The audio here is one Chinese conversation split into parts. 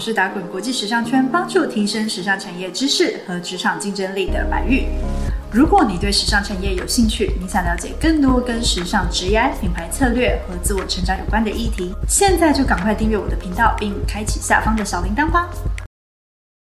我是打滚国际时尚圈，帮助提升时尚产业知识和职场竞争力的白玉。如果你对时尚产业有兴趣，你想了解更多跟时尚职业、品牌策略和自我成长有关的议题，现在就赶快订阅我的频道，并开启下方的小铃铛吧。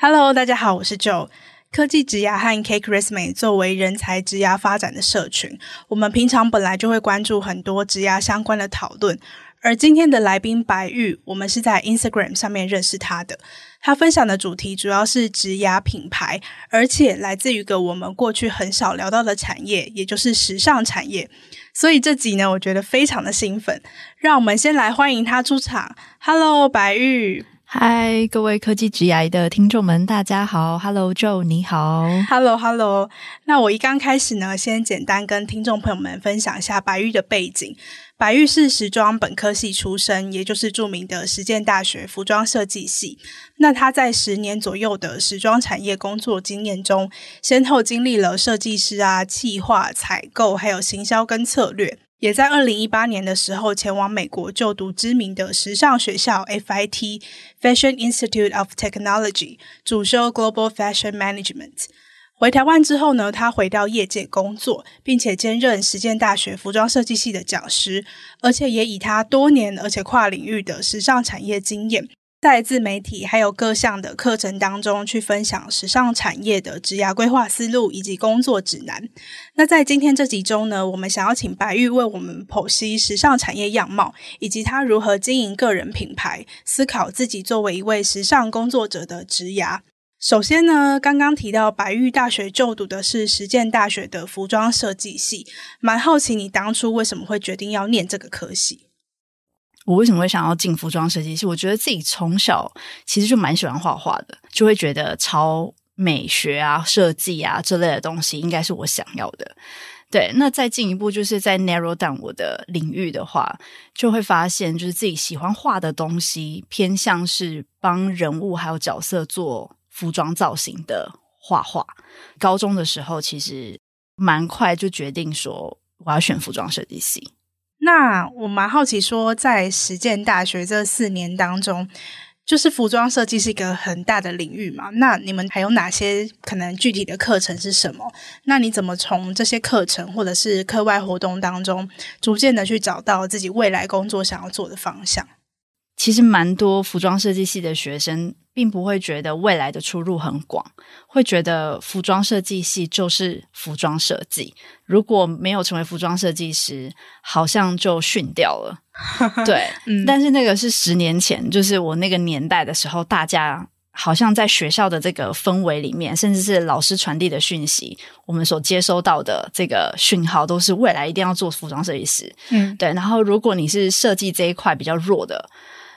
Hello，大家好，我是 Joe。科技职涯和 Cake Resume 作为人才职涯发展的社群，我们平常本来就会关注很多职涯相关的讨论。而今天的来宾白玉，我们是在 Instagram 上面认识他的。他分享的主题主要是职涯品牌，而且来自于一个我们过去很少聊到的产业，也就是时尚产业。所以这集呢，我觉得非常的兴奋。让我们先来欢迎他出场。Hello，白玉。嗨，各位科技职涯的听众们，大家好。Hello，Joe，你好。Hello，Hello。那我一刚开始呢，先简单跟听众朋友们分享一下白玉的背景。白玉是时装本科系出身，也就是著名的实践大学服装设计系。那他在十年左右的时装产业工作经验中，先后经历了设计师啊、企划、采购，还有行销跟策略。也在二零一八年的时候，前往美国就读知名的时尚学校 FIT Fashion Institute of Technology，主修 Global Fashion Management。回台湾之后呢，他回到业界工作，并且兼任实践大学服装设计系的讲师，而且也以他多年而且跨领域的时尚产业经验，在自媒体还有各项的课程当中去分享时尚产业的职涯规划思路以及工作指南。那在今天这集中呢，我们想要请白玉为我们剖析时尚产业样貌，以及他如何经营个人品牌，思考自己作为一位时尚工作者的职涯。首先呢，刚刚提到白玉大学就读的是实践大学的服装设计系，蛮好奇你当初为什么会决定要念这个科系？我为什么会想要进服装设计系？我觉得自己从小其实就蛮喜欢画画的，就会觉得超美学啊、设计啊这类的东西应该是我想要的。对，那再进一步就是在 narrow down 我的领域的话，就会发现就是自己喜欢画的东西偏向是帮人物还有角色做。服装造型的画画，高中的时候其实蛮快就决定说我要选服装设计系。那我蛮好奇，说在实践大学这四年当中，就是服装设计是一个很大的领域嘛？那你们还有哪些可能具体的课程是什么？那你怎么从这些课程或者是课外活动当中，逐渐的去找到自己未来工作想要做的方向？其实蛮多服装设计系的学生。并不会觉得未来的出路很广，会觉得服装设计系就是服装设计。如果没有成为服装设计师，好像就逊掉了。对，但是那个是十年前，就是我那个年代的时候，大家好像在学校的这个氛围里面，甚至是老师传递的讯息，我们所接收到的这个讯号，都是未来一定要做服装设计师。嗯，对。然后，如果你是设计这一块比较弱的。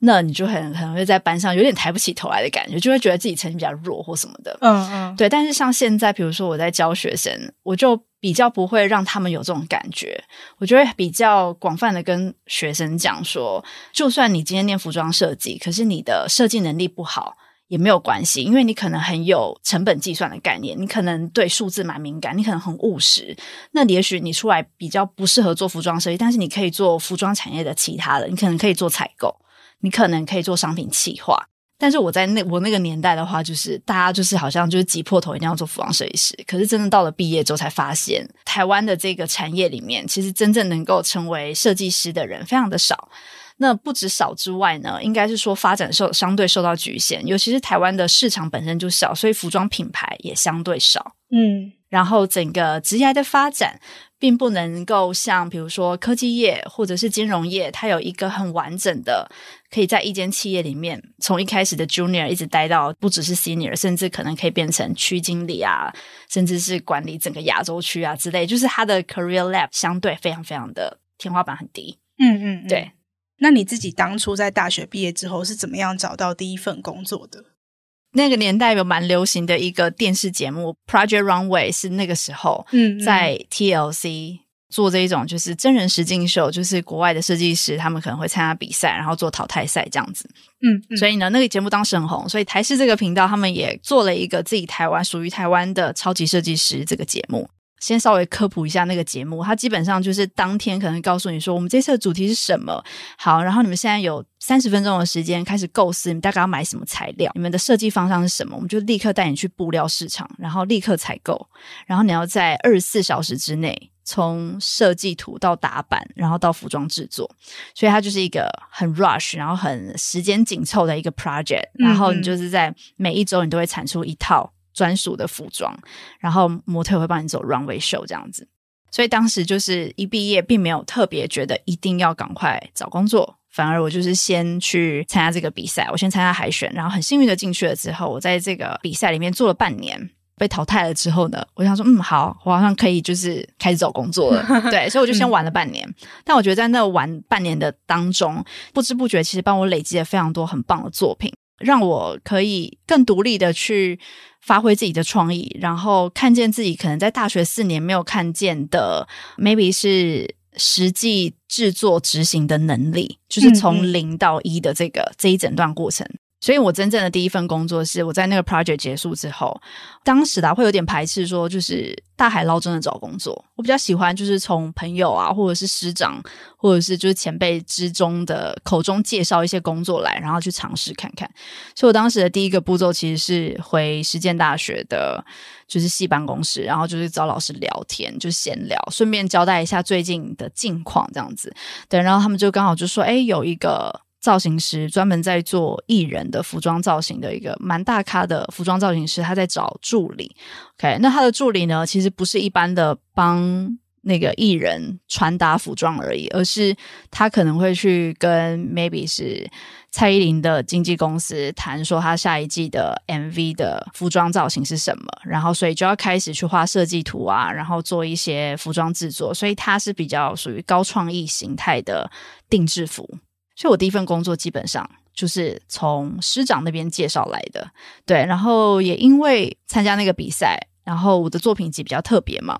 那你就很可能会在班上有点抬不起头来的感觉，就会觉得自己成绩比较弱或什么的。嗯嗯，对。但是像现在，比如说我在教学生，我就比较不会让他们有这种感觉。我就会比较广泛的跟学生讲说，就算你今天念服装设计，可是你的设计能力不好也没有关系，因为你可能很有成本计算的概念，你可能对数字蛮敏感，你可能很务实。那也许你出来比较不适合做服装设计，但是你可以做服装产业的其他的，你可能可以做采购。你可能可以做商品企划，但是我在那我那个年代的话，就是大家就是好像就是挤破头一定要做服装设计师。可是真的到了毕业之后，才发现台湾的这个产业里面，其实真正能够成为设计师的人非常的少。那不止少之外呢，应该是说发展受相对受到局限，尤其是台湾的市场本身就小，所以服装品牌也相对少。嗯，然后整个职业的发展。并不能够像比如说科技业或者是金融业，它有一个很完整的，可以在一间企业里面从一开始的 junior 一直待到不只是 senior，甚至可能可以变成区经理啊，甚至是管理整个亚洲区啊之类。就是它的 career lab 相对非常非常的天花板很低。嗯嗯，对。那你自己当初在大学毕业之后是怎么样找到第一份工作的？那个年代有蛮流行的一个电视节目《Project Runway》，是那个时候在 TLC 做这一种就是真人实境秀，就是国外的设计师他们可能会参加比赛，然后做淘汰赛这样子。嗯，所以呢，那个节目当时很红，所以台视这个频道他们也做了一个自己台湾属于台湾的超级设计师这个节目。先稍微科普一下那个节目，它基本上就是当天可能告诉你说，我们这次的主题是什么，好，然后你们现在有三十分钟的时间开始构思，你们大概要买什么材料，你们的设计方向是什么，我们就立刻带你去布料市场，然后立刻采购，然后你要在二十四小时之内。从设计图到打版，然后到服装制作，所以它就是一个很 rush，然后很时间紧凑的一个 project。然后你就是在每一周你都会产出一套专属的服装，然后模特会帮你走 runway show 这样子。所以当时就是一毕业，并没有特别觉得一定要赶快找工作，反而我就是先去参加这个比赛，我先参加海选，然后很幸运的进去了之后，我在这个比赛里面做了半年。被淘汰了之后呢，我想说，嗯，好，我好像可以就是开始找工作了。对，所以我就先玩了半年。但我觉得在那玩半年的当中，不知不觉其实帮我累积了非常多很棒的作品，让我可以更独立的去发挥自己的创意，然后看见自己可能在大学四年没有看见的，maybe 是实际制作执行的能力，就是从零到一的这个这一整段过程。所以我真正的第一份工作是我在那个 project 结束之后，当时的会有点排斥，说就是大海捞针的找工作。我比较喜欢就是从朋友啊，或者是师长，或者是就是前辈之中的口中介绍一些工作来，然后去尝试看看。所以我当时的第一个步骤其实是回实践大学的，就是系办公室，然后就是找老师聊天，就闲聊，顺便交代一下最近的近况这样子。对，然后他们就刚好就说，哎，有一个。造型师专门在做艺人的服装造型的一个蛮大咖的服装造型师，他在找助理。OK，那他的助理呢，其实不是一般的帮那个艺人穿搭服装而已，而是他可能会去跟 maybe 是蔡依林的经纪公司谈，说他下一季的 MV 的服装造型是什么，然后所以就要开始去画设计图啊，然后做一些服装制作，所以他是比较属于高创意形态的定制服。所以，我第一份工作基本上就是从师长那边介绍来的，对。然后也因为参加那个比赛，然后我的作品集比较特别嘛，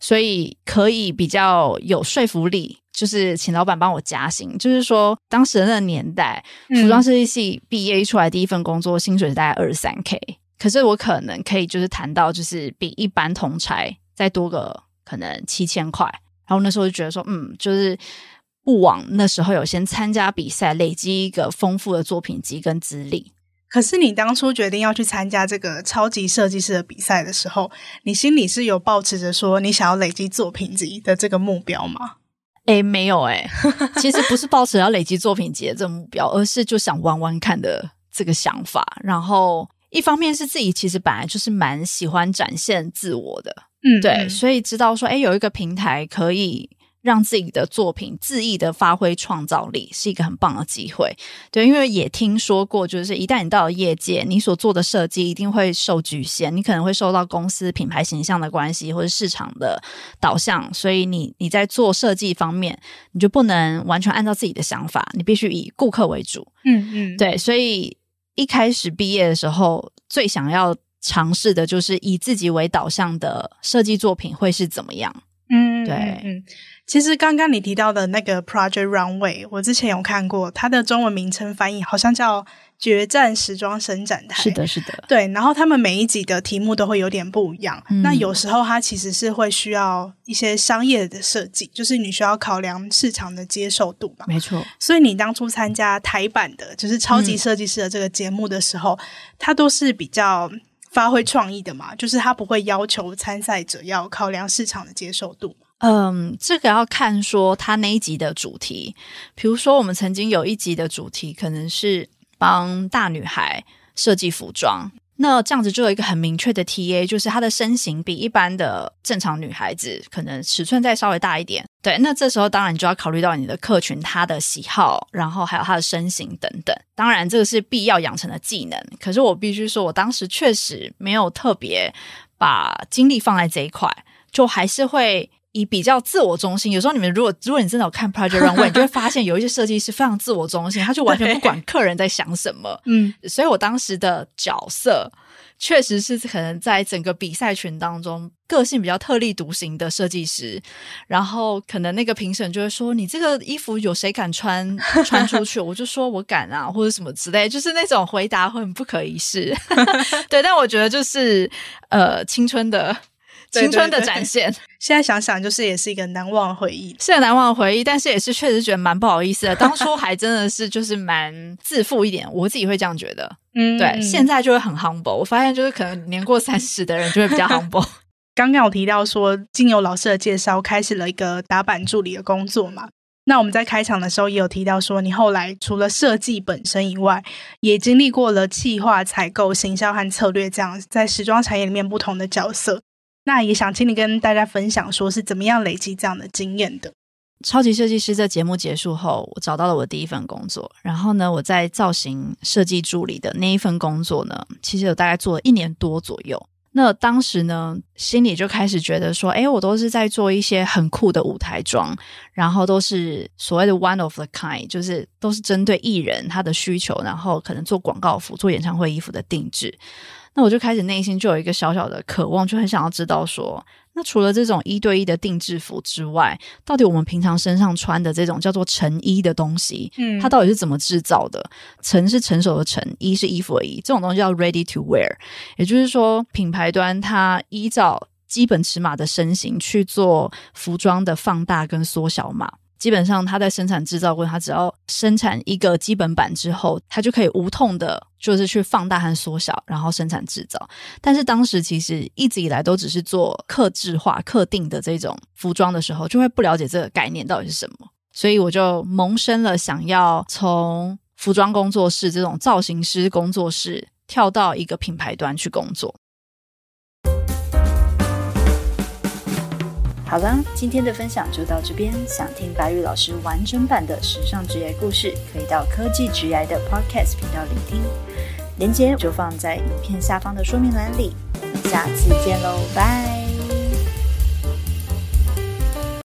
所以可以比较有说服力，就是请老板帮我加薪。就是说，当时的那个年代，服装设计系毕业一出来，第一份工作薪水是大概二十三 k，可是我可能可以就是谈到就是比一般同差再多个可能七千块。然后那时候就觉得说，嗯，就是。不枉那时候有先参加比赛，累积一个丰富的作品集跟资历。可是你当初决定要去参加这个超级设计师的比赛的时候，你心里是有抱持着说你想要累积作品集的这个目标吗？诶，没有诶，其实不是抱持要累积作品集的这个目标，而是就想玩玩看的这个想法。然后一方面是自己其实本来就是蛮喜欢展现自我的，嗯，对，所以知道说，诶，有一个平台可以。让自己的作品恣意的发挥创造力是一个很棒的机会，对，因为也听说过，就是一旦你到了业界，你所做的设计一定会受局限，你可能会受到公司品牌形象的关系或者市场的导向，所以你你在做设计方面，你就不能完全按照自己的想法，你必须以顾客为主。嗯嗯，对，所以一开始毕业的时候，最想要尝试的就是以自己为导向的设计作品会是怎么样？嗯，对，嗯。其实刚刚你提到的那个 Project Runway，我之前有看过，它的中文名称翻译好像叫《决战时装伸展台》。是的，是的，对。然后他们每一集的题目都会有点不一样。那有时候它其实是会需要一些商业的设计，就是你需要考量市场的接受度吧。没错。所以你当初参加台版的，就是超级设计师的这个节目的时候，它都是比较发挥创意的嘛，就是他不会要求参赛者要考量市场的接受度。嗯，这个要看说他那一集的主题，比如说我们曾经有一集的主题可能是帮大女孩设计服装，那这样子就有一个很明确的 TA，就是她的身形比一般的正常女孩子可能尺寸再稍微大一点。对，那这时候当然你就要考虑到你的客群他的喜好，然后还有他的身形等等。当然这个是必要养成的技能，可是我必须说我当时确实没有特别把精力放在这一块，就还是会。以比较自我中心，有时候你们如果如果你真的有看 Project Runway，你就会发现有一些设计师非常自我中心，他就完全不管客人在想什么。嗯，所以我当时的角色确实是可能在整个比赛群当中个性比较特立独行的设计师，然后可能那个评审就会说：“你这个衣服有谁敢穿 穿出去？”我就说：“我敢啊，或者什么之类。”就是那种回答会很不可一世。对，但我觉得就是呃青春的。青春的展现。现在想想，就是也是一个难忘的回忆，是个难忘的回忆，但是也是确实觉得蛮不好意思的。当初还真的是就是蛮自负一点，我自己会这样觉得。嗯，对，现在就会很 humble。我发现就是可能年过三十的人就会比较 humble。刚刚有提到说，经由老师的介绍，开始了一个打板助理的工作嘛。那我们在开场的时候也有提到说，你后来除了设计本身以外，也经历过了企划、采购、行销和策略这样在时装产业里面不同的角色。那也想请你跟大家分享，说是怎么样累积这样的经验的。超级设计师在节目结束后，我找到了我第一份工作。然后呢，我在造型设计助理的那一份工作呢，其实有大概做了一年多左右。那当时呢，心里就开始觉得说，哎，我都是在做一些很酷的舞台装，然后都是所谓的 one of the kind，就是都是针对艺人他的需求，然后可能做广告服、做演唱会衣服的定制。那我就开始内心就有一个小小的渴望，就很想要知道说。那除了这种一对一的定制服之外，到底我们平常身上穿的这种叫做成衣的东西，嗯，它到底是怎么制造的？成是成熟的成，衣是衣服的衣，这种东西叫 ready to wear，也就是说，品牌端它依照基本尺码的身形去做服装的放大跟缩小码。基本上，它在生产制造过，它只要生产一个基本版之后，它就可以无痛的，就是去放大和缩小，然后生产制造。但是当时其实一直以来都只是做刻制化、刻定的这种服装的时候，就会不了解这个概念到底是什么，所以我就萌生了想要从服装工作室这种造型师工作室跳到一个品牌端去工作。好了，今天的分享就到这边。想听白玉老师完整版的时尚职业故事，可以到科技职业的 Podcast 频道聆听，链接就放在影片下方的说明栏里。我们下次见喽，拜。